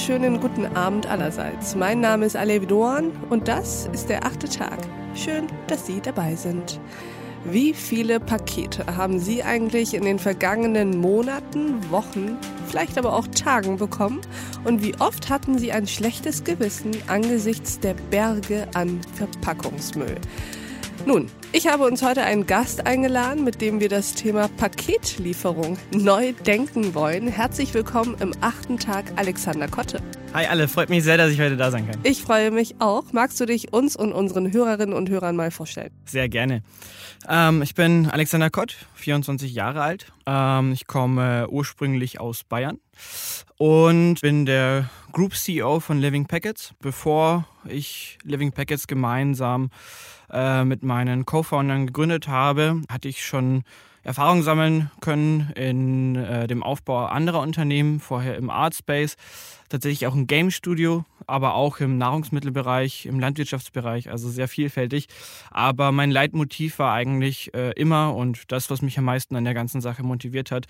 wunderschönen guten Abend allerseits. Mein Name ist Alev Doan und das ist der achte Tag. Schön, dass Sie dabei sind. Wie viele Pakete haben Sie eigentlich in den vergangenen Monaten, Wochen, vielleicht aber auch Tagen bekommen? Und wie oft hatten Sie ein schlechtes Gewissen angesichts der Berge an Verpackungsmüll? Nun, ich habe uns heute einen Gast eingeladen, mit dem wir das Thema Paketlieferung neu denken wollen. Herzlich willkommen im achten Tag, Alexander Kotte. Hi alle, freut mich sehr, dass ich heute da sein kann. Ich freue mich auch. Magst du dich uns und unseren Hörerinnen und Hörern mal vorstellen? Sehr gerne. Ähm, ich bin Alexander Kott, 24 Jahre alt. Ähm, ich komme ursprünglich aus Bayern und bin der Group CEO von Living Packets. Bevor ich Living Packets gemeinsam äh, mit meinen Co-Foundern gegründet habe, hatte ich schon Erfahrung sammeln können in äh, dem Aufbau anderer Unternehmen, vorher im Art Space, tatsächlich auch im Game Studio, aber auch im Nahrungsmittelbereich, im Landwirtschaftsbereich, also sehr vielfältig. Aber mein Leitmotiv war eigentlich äh, immer und das, was mich am meisten an der ganzen Sache motiviert hat,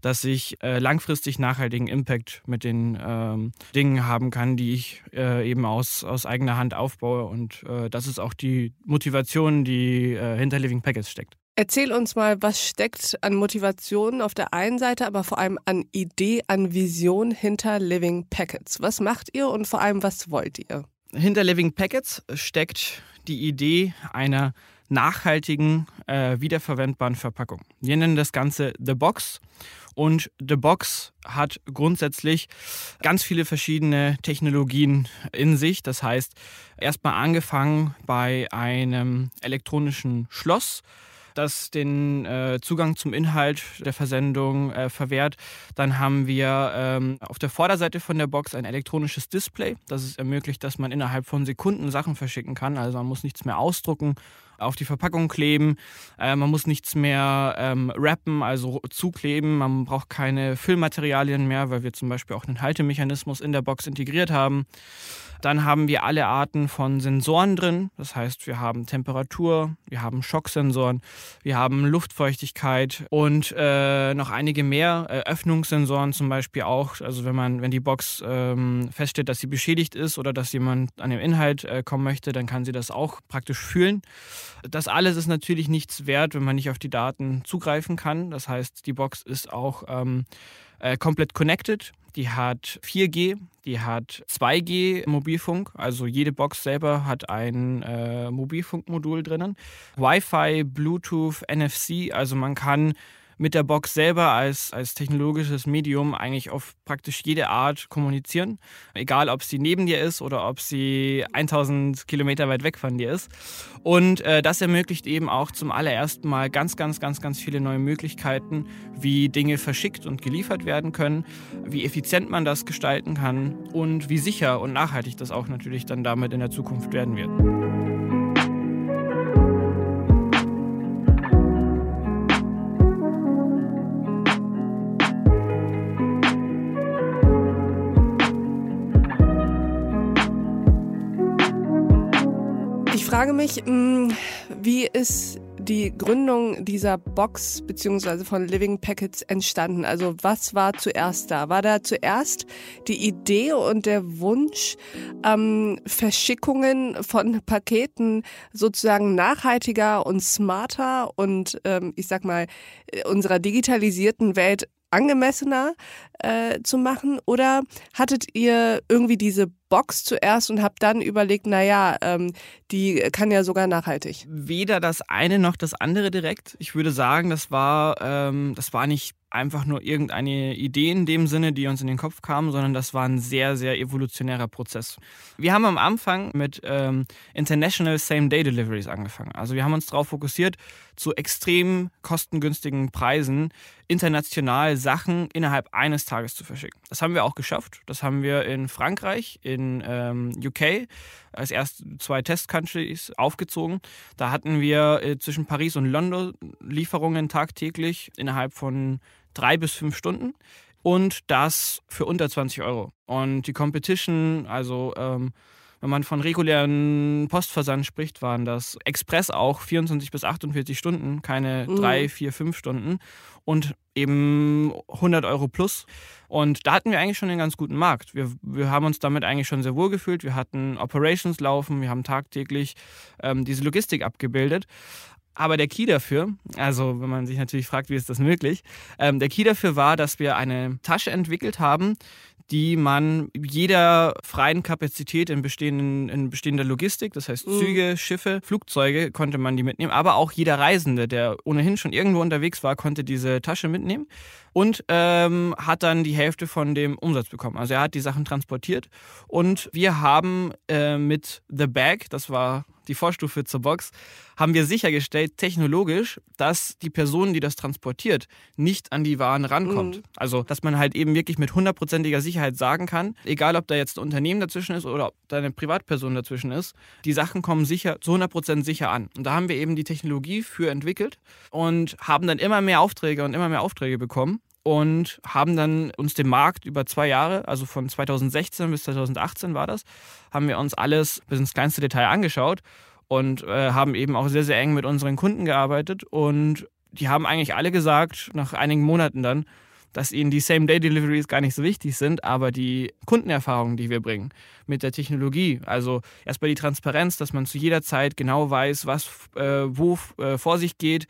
dass ich äh, langfristig nachhaltigen Impact mit den ähm, Dingen haben kann, die ich äh, eben aus, aus eigener Hand aufbaue. Und äh, das ist auch die Motivation, die äh, hinter Living Packets steckt. Erzähl uns mal, was steckt an Motivation auf der einen Seite, aber vor allem an Idee, an Vision hinter Living Packets. Was macht ihr und vor allem, was wollt ihr? Hinter Living Packets steckt die Idee einer nachhaltigen, äh, wiederverwendbaren Verpackung. Wir nennen das Ganze The Box. Und The Box hat grundsätzlich ganz viele verschiedene Technologien in sich. Das heißt, erstmal angefangen bei einem elektronischen Schloss, das den äh, Zugang zum Inhalt der Versendung äh, verwehrt. Dann haben wir ähm, auf der Vorderseite von der Box ein elektronisches Display, das es ermöglicht, dass man innerhalb von Sekunden Sachen verschicken kann. Also man muss nichts mehr ausdrucken, auf die Verpackung kleben. Äh, man muss nichts mehr ähm, wrappen, also zukleben. Man braucht keine Füllmaterialien mehr, weil wir zum Beispiel auch einen Haltemechanismus in der Box integriert haben. Dann haben wir alle Arten von Sensoren drin. Das heißt, wir haben Temperatur, wir haben Schocksensoren, wir haben Luftfeuchtigkeit und äh, noch einige mehr äh, Öffnungssensoren zum Beispiel auch. Also wenn man, wenn die Box ähm, feststellt, dass sie beschädigt ist oder dass jemand an den Inhalt äh, kommen möchte, dann kann sie das auch praktisch fühlen. Das alles ist natürlich nichts wert, wenn man nicht auf die Daten zugreifen kann. Das heißt, die Box ist auch ähm, äh, komplett connected. Die hat 4G, die hat 2G Mobilfunk, also jede Box selber hat ein äh, Mobilfunkmodul drinnen. Wi-Fi, Bluetooth, NFC, also man kann mit der Box selber als, als technologisches Medium eigentlich auf praktisch jede Art kommunizieren. Egal, ob sie neben dir ist oder ob sie 1000 Kilometer weit weg von dir ist. Und äh, das ermöglicht eben auch zum allerersten Mal ganz, ganz, ganz, ganz viele neue Möglichkeiten, wie Dinge verschickt und geliefert werden können, wie effizient man das gestalten kann und wie sicher und nachhaltig das auch natürlich dann damit in der Zukunft werden wird. Frage mich, mm, wie ist die Gründung dieser Box beziehungsweise von Living Packets entstanden? Also was war zuerst da? War da zuerst die Idee und der Wunsch, ähm, Verschickungen von Paketen sozusagen nachhaltiger und smarter und ähm, ich sag mal unserer digitalisierten Welt angemessener äh, zu machen? Oder hattet ihr irgendwie diese Box zuerst und habt dann überlegt, naja, ähm, die kann ja sogar nachhaltig? Weder das eine noch das andere direkt. Ich würde sagen, das war, ähm, das war nicht einfach nur irgendeine Idee in dem Sinne, die uns in den Kopf kam, sondern das war ein sehr, sehr evolutionärer Prozess. Wir haben am Anfang mit ähm, International Same-Day Deliveries angefangen. Also wir haben uns darauf fokussiert, zu extrem kostengünstigen Preisen international Sachen innerhalb eines Tages zu verschicken. Das haben wir auch geschafft. Das haben wir in Frankreich, in ähm, UK als erst zwei Test-Countries aufgezogen. Da hatten wir äh, zwischen Paris und London Lieferungen tagtäglich innerhalb von drei bis fünf Stunden und das für unter 20 Euro. Und die Competition, also ähm, wenn man von regulären Postversand spricht, waren das Express auch 24 bis 48 Stunden, keine mhm. drei, vier, fünf Stunden. Und eben 100 Euro plus. Und da hatten wir eigentlich schon einen ganz guten Markt. Wir, wir haben uns damit eigentlich schon sehr wohl gefühlt. Wir hatten Operations laufen, wir haben tagtäglich ähm, diese Logistik abgebildet. Aber der Key dafür, also wenn man sich natürlich fragt, wie ist das möglich, ähm, der Key dafür war, dass wir eine Tasche entwickelt haben, die man jeder freien Kapazität in, bestehenden, in bestehender Logistik, das heißt mhm. Züge, Schiffe, Flugzeuge, konnte man die mitnehmen. Aber auch jeder Reisende, der ohnehin schon irgendwo unterwegs war, konnte diese Tasche mitnehmen und ähm, hat dann die Hälfte von dem Umsatz bekommen. Also er hat die Sachen transportiert und wir haben äh, mit The Bag, das war die Vorstufe zur Box, haben wir sichergestellt, technologisch, dass die Person, die das transportiert, nicht an die Waren rankommt. Mhm. Also, dass man halt eben wirklich mit hundertprozentiger Sicherheit sagen kann, egal ob da jetzt ein Unternehmen dazwischen ist oder ob da eine Privatperson dazwischen ist, die Sachen kommen sicher, zu 100% sicher an. Und da haben wir eben die Technologie für entwickelt und haben dann immer mehr Aufträge und immer mehr Aufträge bekommen und haben dann uns den Markt über zwei Jahre, also von 2016 bis 2018 war das, haben wir uns alles bis ins kleinste Detail angeschaut und äh, haben eben auch sehr, sehr eng mit unseren Kunden gearbeitet und die haben eigentlich alle gesagt, nach einigen Monaten dann, dass ihnen die Same-Day-Deliveries gar nicht so wichtig sind, aber die Kundenerfahrungen, die wir bringen mit der Technologie, also erstmal die Transparenz, dass man zu jeder Zeit genau weiß, was äh, wo äh, vor sich geht,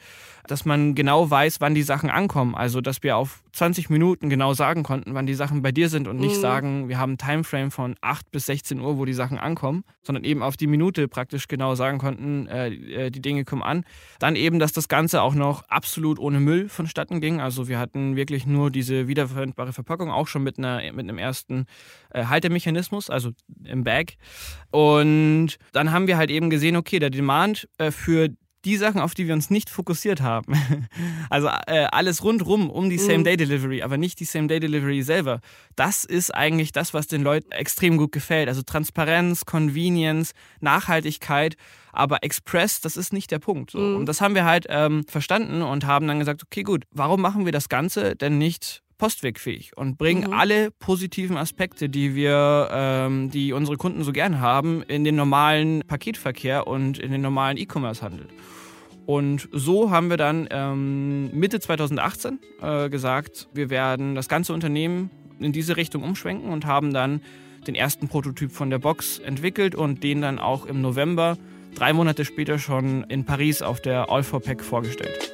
dass man genau weiß, wann die Sachen ankommen, also dass wir auf 20 Minuten genau sagen konnten, wann die Sachen bei dir sind und nicht mhm. sagen, wir haben ein Timeframe von 8 bis 16 Uhr, wo die Sachen ankommen, sondern eben auf die Minute praktisch genau sagen konnten, äh, äh, die Dinge kommen an. Dann eben, dass das Ganze auch noch absolut ohne Müll vonstatten ging. Also wir hatten wirklich nur diese wiederverwendbare Verpackung, auch schon mit, einer, mit einem ersten äh, Haltemechanismus, also im Bag. Und dann haben wir halt eben gesehen, okay, der Demand äh, für die Sachen, auf die wir uns nicht fokussiert haben. Also äh, alles rundrum um die mhm. Same-Day-Delivery, aber nicht die Same-Day-Delivery selber. Das ist eigentlich das, was den Leuten extrem gut gefällt. Also Transparenz, Convenience, Nachhaltigkeit. Aber Express, das ist nicht der Punkt. So. Mhm. Und das haben wir halt ähm, verstanden und haben dann gesagt, okay, gut, warum machen wir das Ganze denn nicht postwegfähig und bringen mhm. alle positiven Aspekte, die wir, ähm, die unsere Kunden so gern haben, in den normalen Paketverkehr und in den normalen E-Commerce-Handel. Und so haben wir dann ähm, Mitte 2018 äh, gesagt, wir werden das ganze Unternehmen in diese Richtung umschwenken und haben dann den ersten Prototyp von der Box entwickelt und den dann auch im November, drei Monate später schon in Paris auf der All 4 Pack vorgestellt.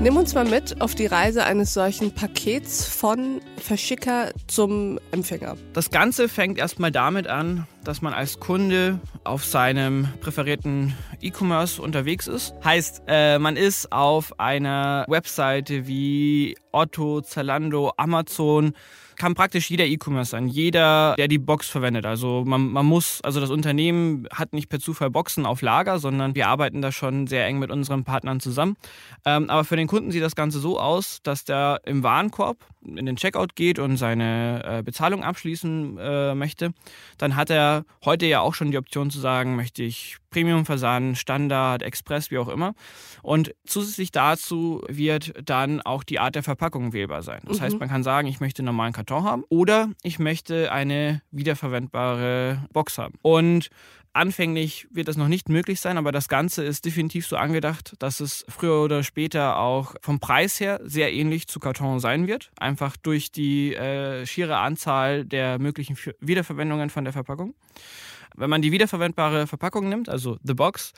Nimm uns mal mit auf die Reise eines solchen Pakets von Verschicker zum Empfänger. Das Ganze fängt erstmal damit an, dass man als Kunde auf seinem präferierten E-Commerce unterwegs ist. Heißt, äh, man ist auf einer Webseite wie Otto, Zalando, Amazon kann praktisch jeder E-Commerce sein, jeder, der die Box verwendet. Also man, man muss, also das Unternehmen hat nicht per Zufall Boxen auf Lager, sondern wir arbeiten da schon sehr eng mit unseren Partnern zusammen. Ähm, aber für den Kunden sieht das Ganze so aus, dass der im Warenkorb in den Checkout geht und seine äh, Bezahlung abschließen äh, möchte, dann hat er heute ja auch schon die Option zu sagen, möchte ich Premium-Versand, Standard, Express, wie auch immer. Und zusätzlich dazu wird dann auch die Art der Verpackung wählbar sein. Das mhm. heißt, man kann sagen, ich möchte einen normalen Karton haben oder ich möchte eine wiederverwendbare Box haben. Und Anfänglich wird das noch nicht möglich sein, aber das Ganze ist definitiv so angedacht, dass es früher oder später auch vom Preis her sehr ähnlich zu Karton sein wird. Einfach durch die äh, schiere Anzahl der möglichen Wiederverwendungen von der Verpackung. Wenn man die wiederverwendbare Verpackung nimmt, also The Box,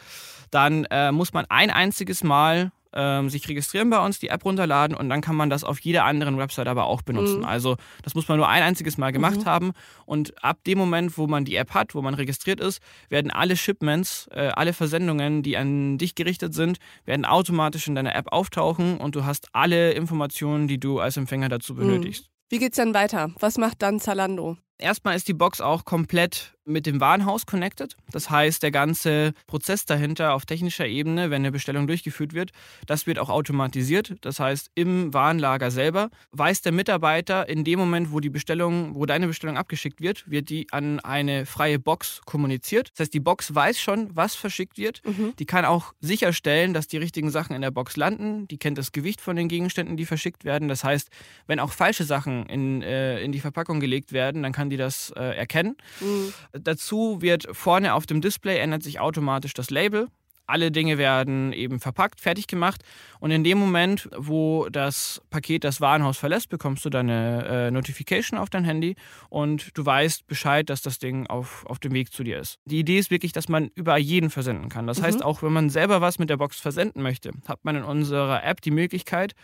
dann äh, muss man ein einziges Mal ähm, sich registrieren bei uns, die App runterladen und dann kann man das auf jeder anderen Website aber auch benutzen. Mhm. Also das muss man nur ein einziges Mal gemacht mhm. haben und ab dem Moment, wo man die App hat, wo man registriert ist, werden alle Shipments, äh, alle Versendungen, die an dich gerichtet sind, werden automatisch in deiner App auftauchen und du hast alle Informationen, die du als Empfänger dazu mhm. benötigst. Wie geht's dann weiter? Was macht dann Zalando? Erstmal ist die Box auch komplett mit dem Warenhaus connected. Das heißt, der ganze Prozess dahinter auf technischer Ebene, wenn eine Bestellung durchgeführt wird, das wird auch automatisiert. Das heißt, im Warenlager selber weiß der Mitarbeiter in dem Moment, wo die Bestellung, wo deine Bestellung abgeschickt wird, wird die an eine freie Box kommuniziert. Das heißt, die Box weiß schon, was verschickt wird. Mhm. Die kann auch sicherstellen, dass die richtigen Sachen in der Box landen. Die kennt das Gewicht von den Gegenständen, die verschickt werden. Das heißt, wenn auch falsche Sachen in, äh, in die Verpackung gelegt werden, dann kann die das äh, erkennen. Mhm. Dazu wird vorne auf dem Display ändert sich automatisch das Label. Alle Dinge werden eben verpackt, fertig gemacht und in dem Moment, wo das Paket das Warenhaus verlässt, bekommst du deine äh, Notification auf dein Handy und du weißt Bescheid, dass das Ding auf, auf dem Weg zu dir ist. Die Idee ist wirklich, dass man über jeden versenden kann. Das mhm. heißt, auch wenn man selber was mit der Box versenden möchte, hat man in unserer App die Möglichkeit,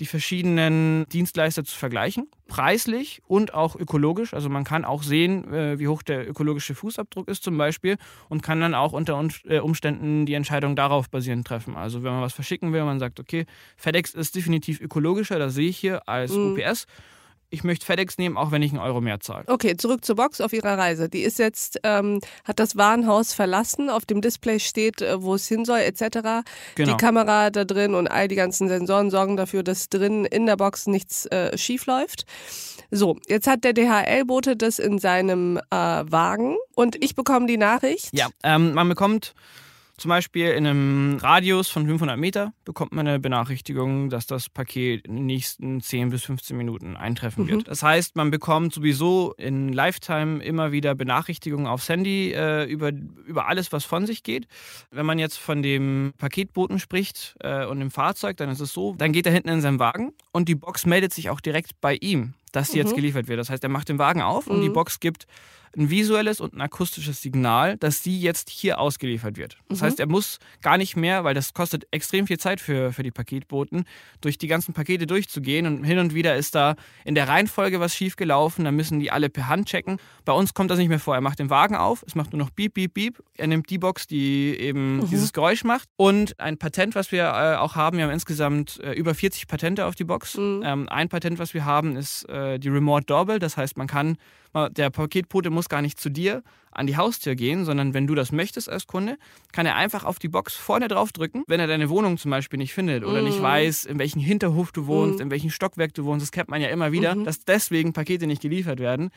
die verschiedenen Dienstleister zu vergleichen, preislich und auch ökologisch. Also man kann auch sehen, äh, wie hoch der ökologische Fußabdruck ist zum Beispiel und kann dann auch unter äh, Umständen die Entscheidung darauf basierend treffen. Also wenn man was verschicken will, man sagt, okay, FedEx ist definitiv ökologischer, das sehe ich hier als mhm. UPS ich möchte FedEx nehmen, auch wenn ich einen Euro mehr zahle. Okay, zurück zur Box auf Ihrer Reise. Die ist jetzt, ähm, hat das Warenhaus verlassen, auf dem Display steht, äh, wo es hin soll, etc. Genau. Die Kamera da drin und all die ganzen Sensoren sorgen dafür, dass drin in der Box nichts äh, schief läuft. So, jetzt hat der DHL-Bote das in seinem äh, Wagen und ich bekomme die Nachricht. Ja, ähm, man bekommt zum Beispiel in einem Radius von 500 Meter bekommt man eine Benachrichtigung, dass das Paket in den nächsten 10 bis 15 Minuten eintreffen mhm. wird. Das heißt, man bekommt sowieso in Lifetime immer wieder Benachrichtigungen aufs Handy äh, über, über alles, was von sich geht. Wenn man jetzt von dem Paketboten spricht äh, und dem Fahrzeug, dann ist es so, dann geht er hinten in seinem Wagen und die Box meldet sich auch direkt bei ihm, dass sie mhm. jetzt geliefert wird. Das heißt, er macht den Wagen auf mhm. und die mhm. Box gibt ein visuelles und ein akustisches Signal, dass sie jetzt hier ausgeliefert wird. Das mhm. heißt, er muss gar nicht mehr, weil das kostet extrem viel Zeit für, für die Paketboten, durch die ganzen Pakete durchzugehen und hin und wieder ist da in der Reihenfolge was schiefgelaufen, dann müssen die alle per Hand checken. Bei uns kommt das nicht mehr vor. Er macht den Wagen auf, es macht nur noch Beep, Beep, Beep. Er nimmt die Box, die eben mhm. dieses Geräusch macht. Und ein Patent, was wir äh, auch haben, wir haben insgesamt äh, über 40 Patente auf die Box. Mhm. Ähm, ein Patent, was wir haben, ist äh, die Remote Doorbell. Das heißt, man kann der Paketbote muss gar nicht zu dir an die Haustür gehen, sondern wenn du das möchtest als Kunde, kann er einfach auf die Box vorne drauf drücken, wenn er deine Wohnung zum Beispiel nicht findet oder mm. nicht weiß, in welchem Hinterhof du wohnst, mm. in welchem Stockwerk du wohnst. Das kennt man ja immer wieder, mm dass deswegen Pakete nicht geliefert werden.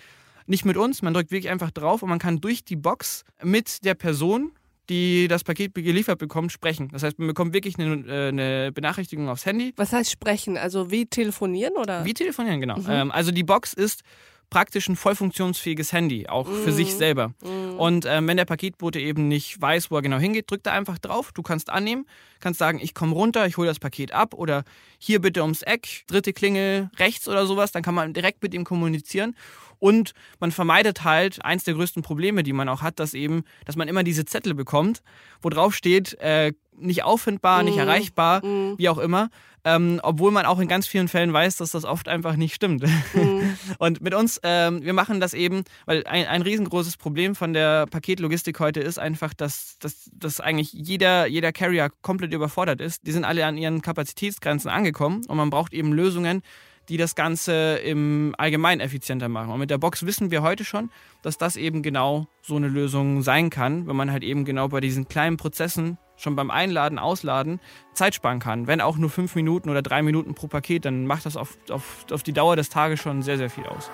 Nicht mit uns, man drückt wirklich einfach drauf und man kann durch die Box mit der Person die das Paket geliefert bekommt, sprechen. Das heißt, man bekommt wirklich eine, äh, eine, Benachrichtigung aufs Handy. Was heißt sprechen? Also wie telefonieren oder? Wie telefonieren, genau. Mhm. Ähm, also die Box ist praktisch ein voll funktionsfähiges Handy, auch mhm. für sich mhm. selber. Mhm. Und ähm, wenn der Paketbote eben nicht weiß, wo er genau hingeht, drückt er einfach drauf. Du kannst annehmen, kannst sagen, ich komme runter, ich hole das Paket ab oder hier bitte ums Eck, dritte Klingel rechts oder sowas. Dann kann man direkt mit ihm kommunizieren. Und man vermeidet halt eins der größten Probleme, die man auch hat, dass eben, dass man immer diese Zettel bekommt, wo drauf steht, äh, nicht auffindbar, mm. nicht mhm. erreichbar, mm. wie auch immer. Ähm, obwohl man auch in ganz vielen Fällen weiß, dass das oft einfach nicht stimmt. Mm. Und mit uns, ähm, wir machen das eben, weil ein, ein riesengroßes Problem von der Paketlogistik heute ist einfach, dass, dass, dass eigentlich jeder, jeder Carrier komplett überfordert ist. Die sind alle an ihren Kapazitätsgrenzen angekommen und man braucht eben Lösungen, die das Ganze im Allgemeinen effizienter machen. Und mit der Box wissen wir heute schon, dass das eben genau so eine Lösung sein kann, wenn man halt eben genau bei diesen kleinen Prozessen schon beim Einladen, Ausladen Zeit sparen kann. Wenn auch nur fünf Minuten oder drei Minuten pro Paket, dann macht das auf, auf, auf die Dauer des Tages schon sehr, sehr viel aus.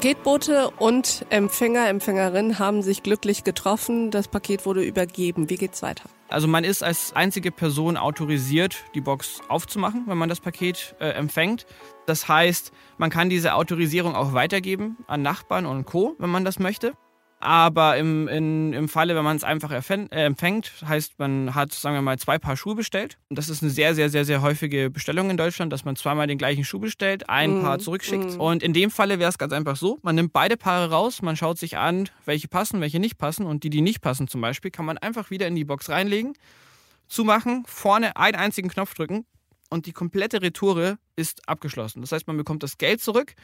Paketbote und Empfänger, Empfängerin haben sich glücklich getroffen. Das Paket wurde übergeben. Wie geht's weiter? Also man ist als einzige Person autorisiert, die Box aufzumachen, wenn man das Paket äh, empfängt. Das heißt, man kann diese Autorisierung auch weitergeben an Nachbarn und Co., wenn man das möchte. Aber im, in, im Falle, wenn man es einfach äh, empfängt, heißt, man hat, sagen wir mal, zwei Paar Schuhe bestellt. Und das ist eine sehr, sehr, sehr, sehr häufige Bestellung in Deutschland, dass man zweimal den gleichen Schuh bestellt, ein mm, Paar zurückschickt. Mm. Und in dem Falle wäre es ganz einfach so, man nimmt beide Paare raus, man schaut sich an, welche passen, welche nicht passen. Und die, die nicht passen zum Beispiel, kann man einfach wieder in die Box reinlegen, zumachen, vorne einen einzigen Knopf drücken und die komplette Retoure ist abgeschlossen. Das heißt, man bekommt das Geld zurück.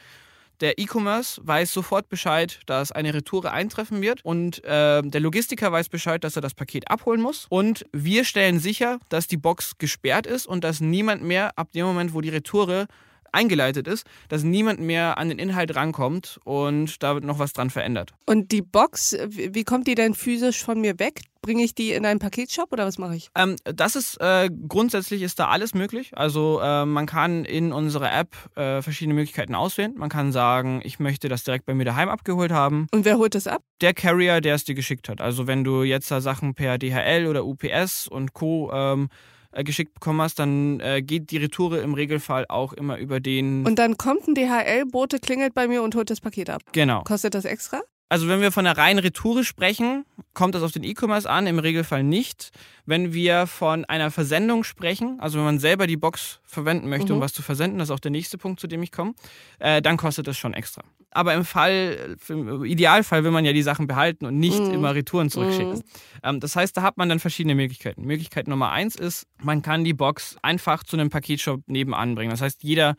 Der E-Commerce weiß sofort Bescheid, dass eine Retoure eintreffen wird und äh, der Logistiker weiß Bescheid, dass er das Paket abholen muss. Und wir stellen sicher, dass die Box gesperrt ist und dass niemand mehr ab dem Moment, wo die Retoure eingeleitet ist, dass niemand mehr an den Inhalt rankommt und da wird noch was dran verändert. Und die Box, wie kommt die denn physisch von mir weg? Bringe ich die in einen Paketshop oder was mache ich? Ähm, das ist äh, grundsätzlich ist da alles möglich. Also äh, man kann in unserer App äh, verschiedene Möglichkeiten auswählen. Man kann sagen, ich möchte das direkt bei mir daheim abgeholt haben. Und wer holt das ab? Der Carrier, der es dir geschickt hat. Also wenn du jetzt da Sachen per DHL oder UPS und Co. Ähm, äh, geschickt bekommen hast, dann äh, geht die Retoure im Regelfall auch immer über den. Und dann kommt ein DHL-Bote, klingelt bei mir und holt das Paket ab. Genau. Kostet das extra? Also wenn wir von einer reinen Retoure sprechen, kommt das auf den E-Commerce an, im Regelfall nicht. Wenn wir von einer Versendung sprechen, also wenn man selber die Box verwenden möchte, mhm. um was zu versenden, das ist auch der nächste Punkt, zu dem ich komme, äh, dann kostet das schon extra. Aber im Fall, im Idealfall will man ja die Sachen behalten und nicht mhm. immer Retouren zurückschicken. Mhm. Ähm, das heißt, da hat man dann verschiedene Möglichkeiten. Möglichkeit Nummer eins ist, man kann die Box einfach zu einem Paketshop nebenan bringen. Das heißt, jeder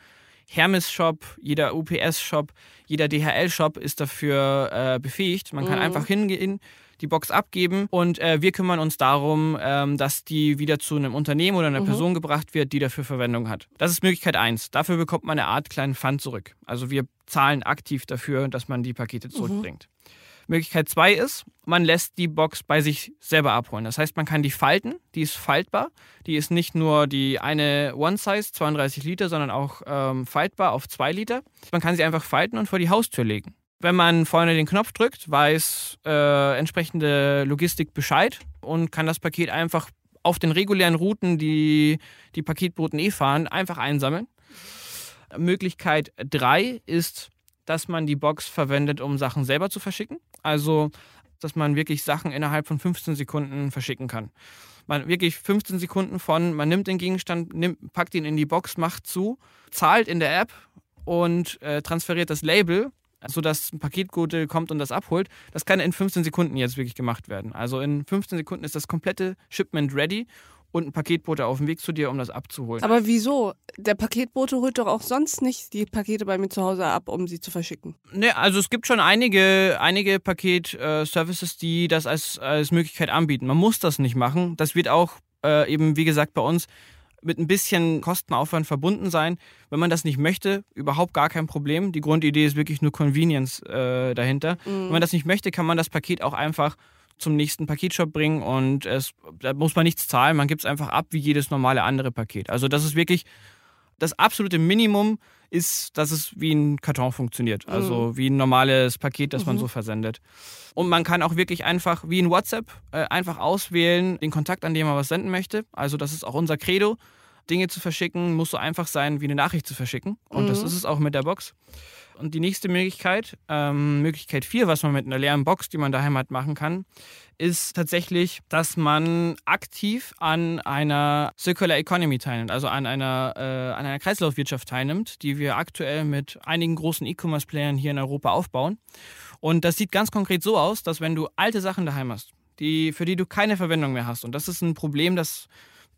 Hermes-Shop, jeder UPS-Shop, jeder DHL-Shop ist dafür äh, befähigt. Man kann mhm. einfach hingehen, die Box abgeben und äh, wir kümmern uns darum, ähm, dass die wieder zu einem Unternehmen oder einer mhm. Person gebracht wird, die dafür Verwendung hat. Das ist Möglichkeit 1. Dafür bekommt man eine Art kleinen Pfand zurück. Also wir zahlen aktiv dafür, dass man die Pakete mhm. zurückbringt. Mhm. Möglichkeit 2 ist, man lässt die Box bei sich selber abholen. Das heißt, man kann die falten, die ist faltbar. Die ist nicht nur die eine One-Size, 32 Liter, sondern auch ähm, faltbar auf 2 Liter. Man kann sie einfach falten und vor die Haustür legen. Wenn man vorne den Knopf drückt, weiß äh, entsprechende Logistik Bescheid und kann das Paket einfach auf den regulären Routen, die die Paketboten eh fahren, einfach einsammeln. Möglichkeit 3 ist, dass man die Box verwendet, um Sachen selber zu verschicken. Also, dass man wirklich Sachen innerhalb von 15 Sekunden verschicken kann. Man wirklich 15 Sekunden von, man nimmt den Gegenstand, nimmt, packt ihn in die Box, macht zu, zahlt in der App und äh, transferiert das Label, sodass ein Paketgute kommt und das abholt. Das kann in 15 Sekunden jetzt wirklich gemacht werden. Also in 15 Sekunden ist das komplette Shipment ready und ein Paketbote auf dem Weg zu dir, um das abzuholen. Aber wieso? Der Paketbote holt doch auch sonst nicht die Pakete bei mir zu Hause ab, um sie zu verschicken. Ne, also es gibt schon einige, einige Paket-Services, äh, die das als, als Möglichkeit anbieten. Man muss das nicht machen. Das wird auch äh, eben, wie gesagt, bei uns mit ein bisschen Kostenaufwand verbunden sein. Wenn man das nicht möchte, überhaupt gar kein Problem. Die Grundidee ist wirklich nur Convenience äh, dahinter. Mhm. Wenn man das nicht möchte, kann man das Paket auch einfach zum nächsten Paketshop bringen und es, da muss man nichts zahlen, man gibt es einfach ab wie jedes normale andere Paket. Also das ist wirklich das absolute Minimum ist, dass es wie ein Karton funktioniert. Also mhm. wie ein normales Paket, das mhm. man so versendet. Und man kann auch wirklich einfach wie ein WhatsApp äh, einfach auswählen, den Kontakt, an dem man was senden möchte. Also das ist auch unser Credo. Dinge zu verschicken muss so einfach sein, wie eine Nachricht zu verschicken. Und mhm. das ist es auch mit der Box. Und die nächste Möglichkeit, ähm, Möglichkeit 4, was man mit einer leeren Box, die man daheim hat, machen kann, ist tatsächlich, dass man aktiv an einer Circular Economy teilnimmt, also an einer, äh, an einer Kreislaufwirtschaft teilnimmt, die wir aktuell mit einigen großen E-Commerce-Playern hier in Europa aufbauen. Und das sieht ganz konkret so aus, dass wenn du alte Sachen daheim hast, die, für die du keine Verwendung mehr hast, und das ist ein Problem, das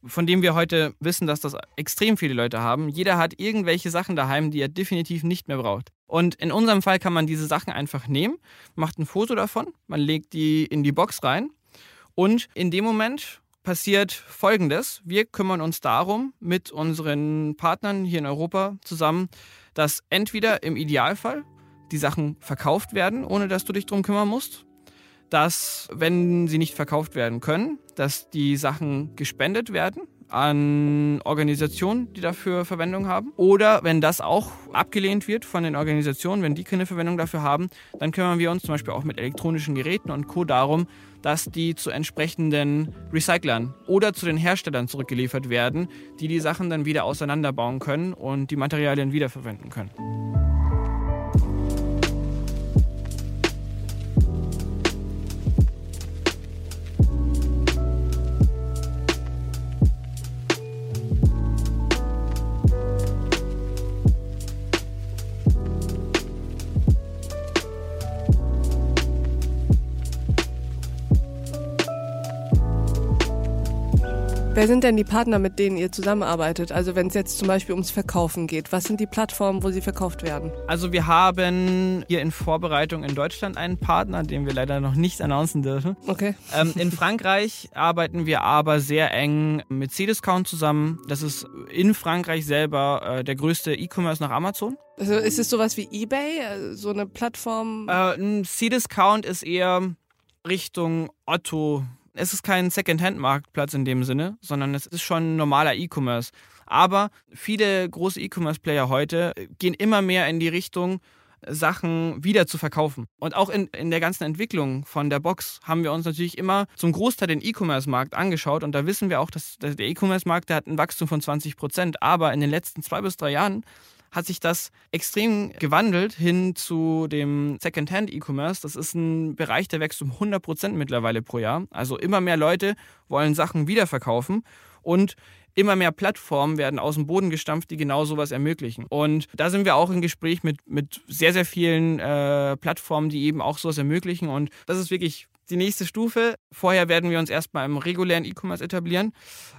von dem wir heute wissen, dass das extrem viele Leute haben. Jeder hat irgendwelche Sachen daheim, die er definitiv nicht mehr braucht. Und in unserem Fall kann man diese Sachen einfach nehmen, macht ein Foto davon, man legt die in die Box rein und in dem Moment passiert Folgendes. Wir kümmern uns darum mit unseren Partnern hier in Europa zusammen, dass entweder im Idealfall die Sachen verkauft werden, ohne dass du dich drum kümmern musst, dass wenn sie nicht verkauft werden können, dass die Sachen gespendet werden an Organisationen, die dafür Verwendung haben. Oder wenn das auch abgelehnt wird von den Organisationen, wenn die keine Verwendung dafür haben, dann kümmern wir uns zum Beispiel auch mit elektronischen Geräten und Co. darum, dass die zu entsprechenden Recyclern oder zu den Herstellern zurückgeliefert werden, die die Sachen dann wieder auseinanderbauen können und die Materialien wiederverwenden können. Wer sind denn die Partner, mit denen ihr zusammenarbeitet? Also wenn es jetzt zum Beispiel ums Verkaufen geht, was sind die Plattformen, wo sie verkauft werden? Also wir haben hier in Vorbereitung in Deutschland einen Partner, den wir leider noch nicht announcen dürfen. Okay. Ähm, in Frankreich arbeiten wir aber sehr eng mit Cdiscount zusammen. Das ist in Frankreich selber äh, der größte E-Commerce nach Amazon. Also ist es sowas wie eBay, äh, so eine Plattform? Äh, ein Cdiscount ist eher Richtung Otto es ist kein Second-Hand-Marktplatz in dem Sinne, sondern es ist schon normaler E-Commerce. Aber viele große E-Commerce-Player heute gehen immer mehr in die Richtung, Sachen wieder zu verkaufen. Und auch in, in der ganzen Entwicklung von der Box haben wir uns natürlich immer zum Großteil den E-Commerce-Markt angeschaut. Und da wissen wir auch, dass der E-Commerce-Markt, der hat ein Wachstum von 20 Prozent. Aber in den letzten zwei bis drei Jahren hat sich das extrem gewandelt hin zu dem Second-Hand-E-Commerce. Das ist ein Bereich, der wächst um 100 Prozent mittlerweile pro Jahr. Also immer mehr Leute wollen Sachen wiederverkaufen und immer mehr Plattformen werden aus dem Boden gestampft, die genau sowas ermöglichen. Und da sind wir auch im Gespräch mit, mit sehr, sehr vielen äh, Plattformen, die eben auch sowas ermöglichen. Und das ist wirklich die nächste Stufe. Vorher werden wir uns erstmal im regulären E-Commerce etablieren.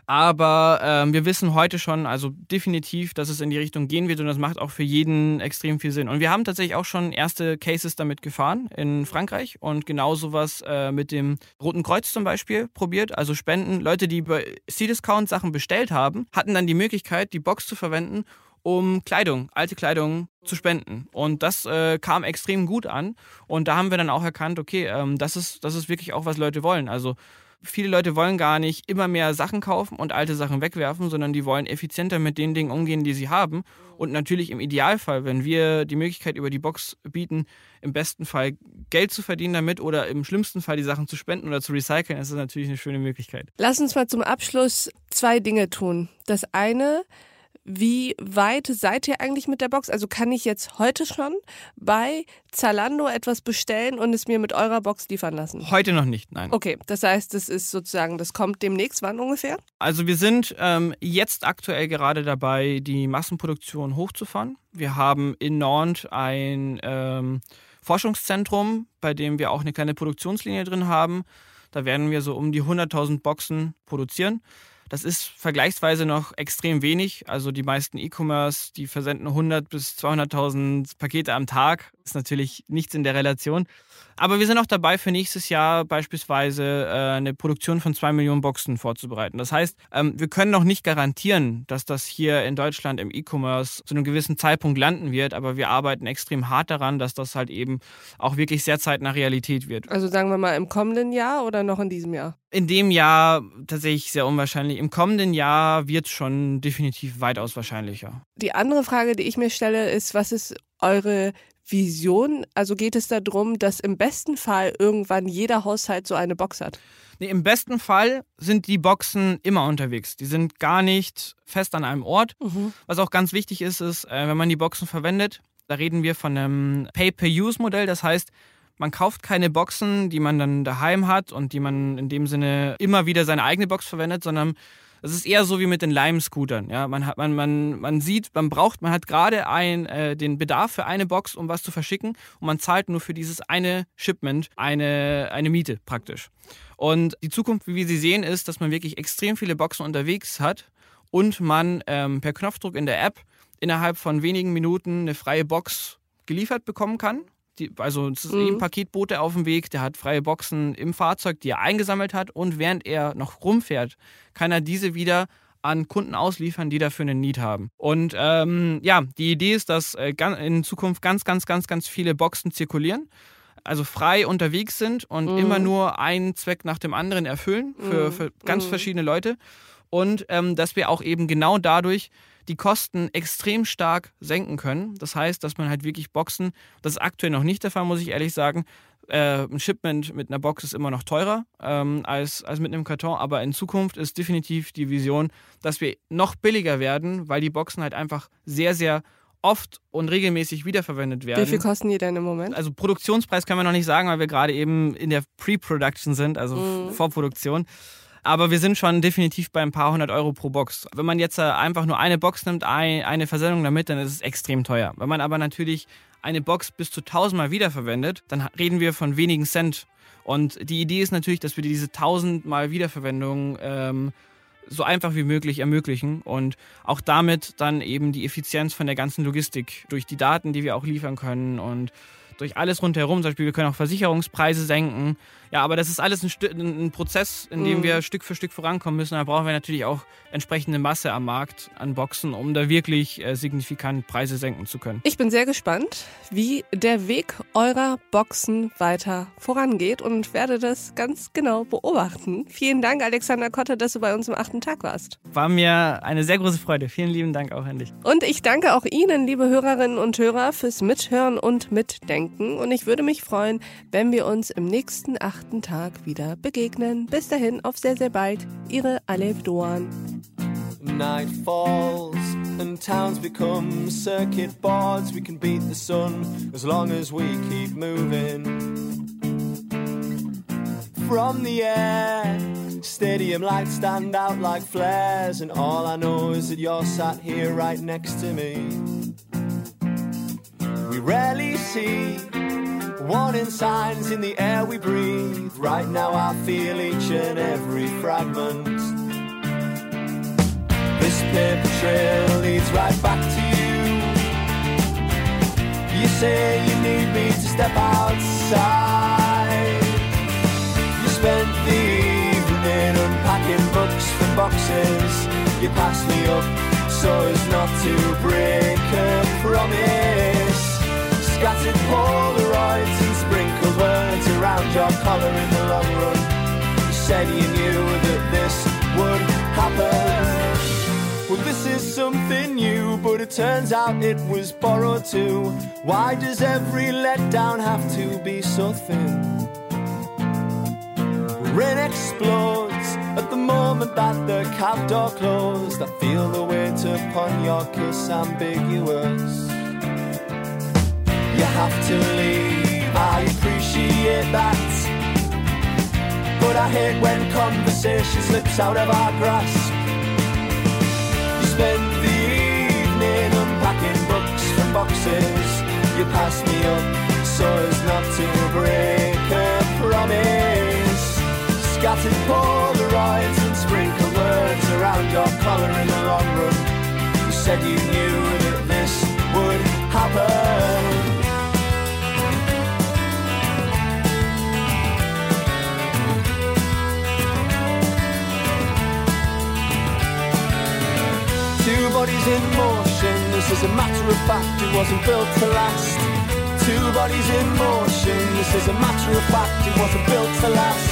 Aber ähm, wir wissen heute schon, also definitiv, dass es in die Richtung gehen wird und das macht auch für jeden extrem viel Sinn. Und wir haben tatsächlich auch schon erste Cases damit gefahren in Frankreich und genau sowas äh, mit dem Roten Kreuz zum Beispiel probiert. Also Spenden, Leute, die bei C-Discount Sachen bestellt haben, hatten dann die Möglichkeit, die Box zu verwenden, um Kleidung, alte Kleidung zu spenden. Und das äh, kam extrem gut an. Und da haben wir dann auch erkannt, okay, ähm, das, ist, das ist wirklich auch, was Leute wollen. Also viele Leute wollen gar nicht immer mehr Sachen kaufen und alte Sachen wegwerfen, sondern die wollen effizienter mit den Dingen umgehen, die sie haben. Und natürlich im Idealfall, wenn wir die Möglichkeit über die Box bieten, im besten Fall Geld zu verdienen damit oder im schlimmsten Fall die Sachen zu spenden oder zu recyceln, ist das natürlich eine schöne Möglichkeit. Lass uns mal zum Abschluss zwei Dinge tun. Das eine, wie weit seid ihr eigentlich mit der Box? Also kann ich jetzt heute schon bei Zalando etwas bestellen und es mir mit eurer Box liefern lassen? Heute noch nicht, nein. Okay, das heißt, das ist sozusagen, das kommt demnächst, wann ungefähr? Also wir sind ähm, jetzt aktuell gerade dabei, die Massenproduktion hochzufahren. Wir haben in Nantes ein ähm, Forschungszentrum, bei dem wir auch eine kleine Produktionslinie drin haben. Da werden wir so um die 100.000 Boxen produzieren. Das ist vergleichsweise noch extrem wenig. Also die meisten E-Commerce, die versenden 100 bis 200.000 Pakete am Tag. Ist natürlich nichts in der Relation. Aber wir sind auch dabei, für nächstes Jahr beispielsweise äh, eine Produktion von zwei Millionen Boxen vorzubereiten. Das heißt, ähm, wir können noch nicht garantieren, dass das hier in Deutschland im E-Commerce zu einem gewissen Zeitpunkt landen wird, aber wir arbeiten extrem hart daran, dass das halt eben auch wirklich sehr zeitnah Realität wird. Also sagen wir mal im kommenden Jahr oder noch in diesem Jahr? In dem Jahr tatsächlich sehr unwahrscheinlich. Im kommenden Jahr wird es schon definitiv weitaus wahrscheinlicher. Die andere Frage, die ich mir stelle, ist, was ist eure Vision? Also geht es darum, dass im besten Fall irgendwann jeder Haushalt so eine Box hat? Nee, Im besten Fall sind die Boxen immer unterwegs. Die sind gar nicht fest an einem Ort. Mhm. Was auch ganz wichtig ist, ist, äh, wenn man die Boxen verwendet, da reden wir von einem Pay-per-Use-Modell. Das heißt, man kauft keine Boxen, die man dann daheim hat und die man in dem Sinne immer wieder seine eigene Box verwendet, sondern das ist eher so wie mit den Lime-Scootern. Ja, man, hat, man, man, man sieht, man braucht, man hat gerade ein, äh, den Bedarf für eine Box, um was zu verschicken und man zahlt nur für dieses eine Shipment eine, eine Miete praktisch. Und die Zukunft, wie wir sie sehen, ist, dass man wirklich extrem viele Boxen unterwegs hat und man ähm, per Knopfdruck in der App innerhalb von wenigen Minuten eine freie Box geliefert bekommen kann die, also es ist mhm. eben Paketbote auf dem Weg, der hat freie Boxen im Fahrzeug, die er eingesammelt hat und während er noch rumfährt, kann er diese wieder an Kunden ausliefern, die dafür einen Need haben. Und ähm, ja, die Idee ist, dass äh, in Zukunft ganz, ganz, ganz, ganz viele Boxen zirkulieren, also frei unterwegs sind und mhm. immer nur einen Zweck nach dem anderen erfüllen für, mhm. für ganz mhm. verschiedene Leute. Und ähm, dass wir auch eben genau dadurch die Kosten extrem stark senken können. Das heißt, dass man halt wirklich Boxen, das ist aktuell noch nicht der Fall, muss ich ehrlich sagen. Äh, ein Shipment mit einer Box ist immer noch teurer ähm, als, als mit einem Karton, aber in Zukunft ist definitiv die Vision, dass wir noch billiger werden, weil die Boxen halt einfach sehr, sehr oft und regelmäßig wiederverwendet werden. Wie viel kosten die denn im Moment? Also Produktionspreis können wir noch nicht sagen, weil wir gerade eben in der Pre-Production sind, also mhm. Vorproduktion. Aber wir sind schon definitiv bei ein paar hundert Euro pro Box. Wenn man jetzt äh, einfach nur eine Box nimmt, eine Versendung damit, dann ist es extrem teuer. Wenn man aber natürlich eine Box bis zu tausendmal wiederverwendet, dann reden wir von wenigen Cent. Und die Idee ist natürlich, dass wir diese tausendmal Wiederverwendung ähm, so einfach wie möglich ermöglichen und auch damit dann eben die Effizienz von der ganzen Logistik durch die Daten, die wir auch liefern können und durch alles rundherum. Zum Beispiel, wir können auch Versicherungspreise senken. Ja, aber das ist alles ein, ein Prozess, in dem mhm. wir Stück für Stück vorankommen müssen. Da brauchen wir natürlich auch entsprechende Masse am Markt an Boxen, um da wirklich äh, signifikant Preise senken zu können. Ich bin sehr gespannt, wie der Weg eurer Boxen weiter vorangeht und werde das ganz genau beobachten. Vielen Dank, Alexander Kotte, dass du bei uns im achten Tag warst. War mir eine sehr große Freude. Vielen lieben Dank auch an dich. Und ich danke auch Ihnen, liebe Hörerinnen und Hörer, fürs Mithören und Mitdenken. Und ich würde mich freuen, wenn wir uns im nächsten achten Tag wieder begegnen. Bis dahin, auf sehr, sehr bald. Ihre Doan. Night falls and towns become circuit boards. We can beat the sun as long as we keep moving. From the air, stadium lights stand out like flares, and all I know is that you're sat here right next to me. We rarely see warning signs in the air we breathe. Right now, I feel each and every fragment. This paper trail leads right back to you. You say you need me to step outside. You spent the evening unpacking books from boxes. You passed me up so as not to break a promise. Scattered Polaroids and sprinkled words around your collar in the long run. You said you knew that this would happen. Well, this is something new, but it turns out it was borrowed too. Why does every letdown have to be so thin? Rain explodes at the moment that the cab door closed. I feel the weight upon your kiss ambiguous. Have to leave, I appreciate that. But I hate when conversation slips out of our grasp You spend the evening unpacking books from boxes. You pass me up so as not to break a promise. Scattered Polaroids and sprinkled words around your collar in the long run. You said you knew that this would happen. Bodies in motion. This is a matter of fact, it wasn't built to last. Two bodies in motion. This is a matter of fact, it wasn't built to last.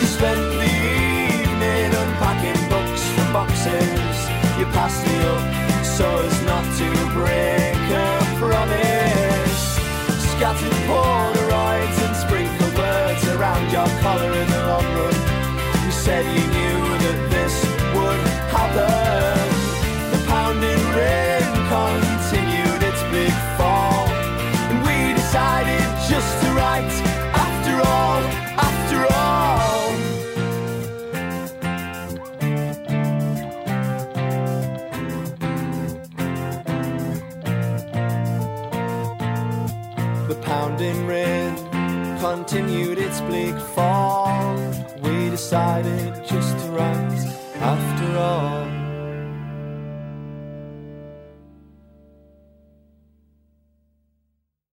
You spent the evening unpacking books from boxes. You passed me up so as not to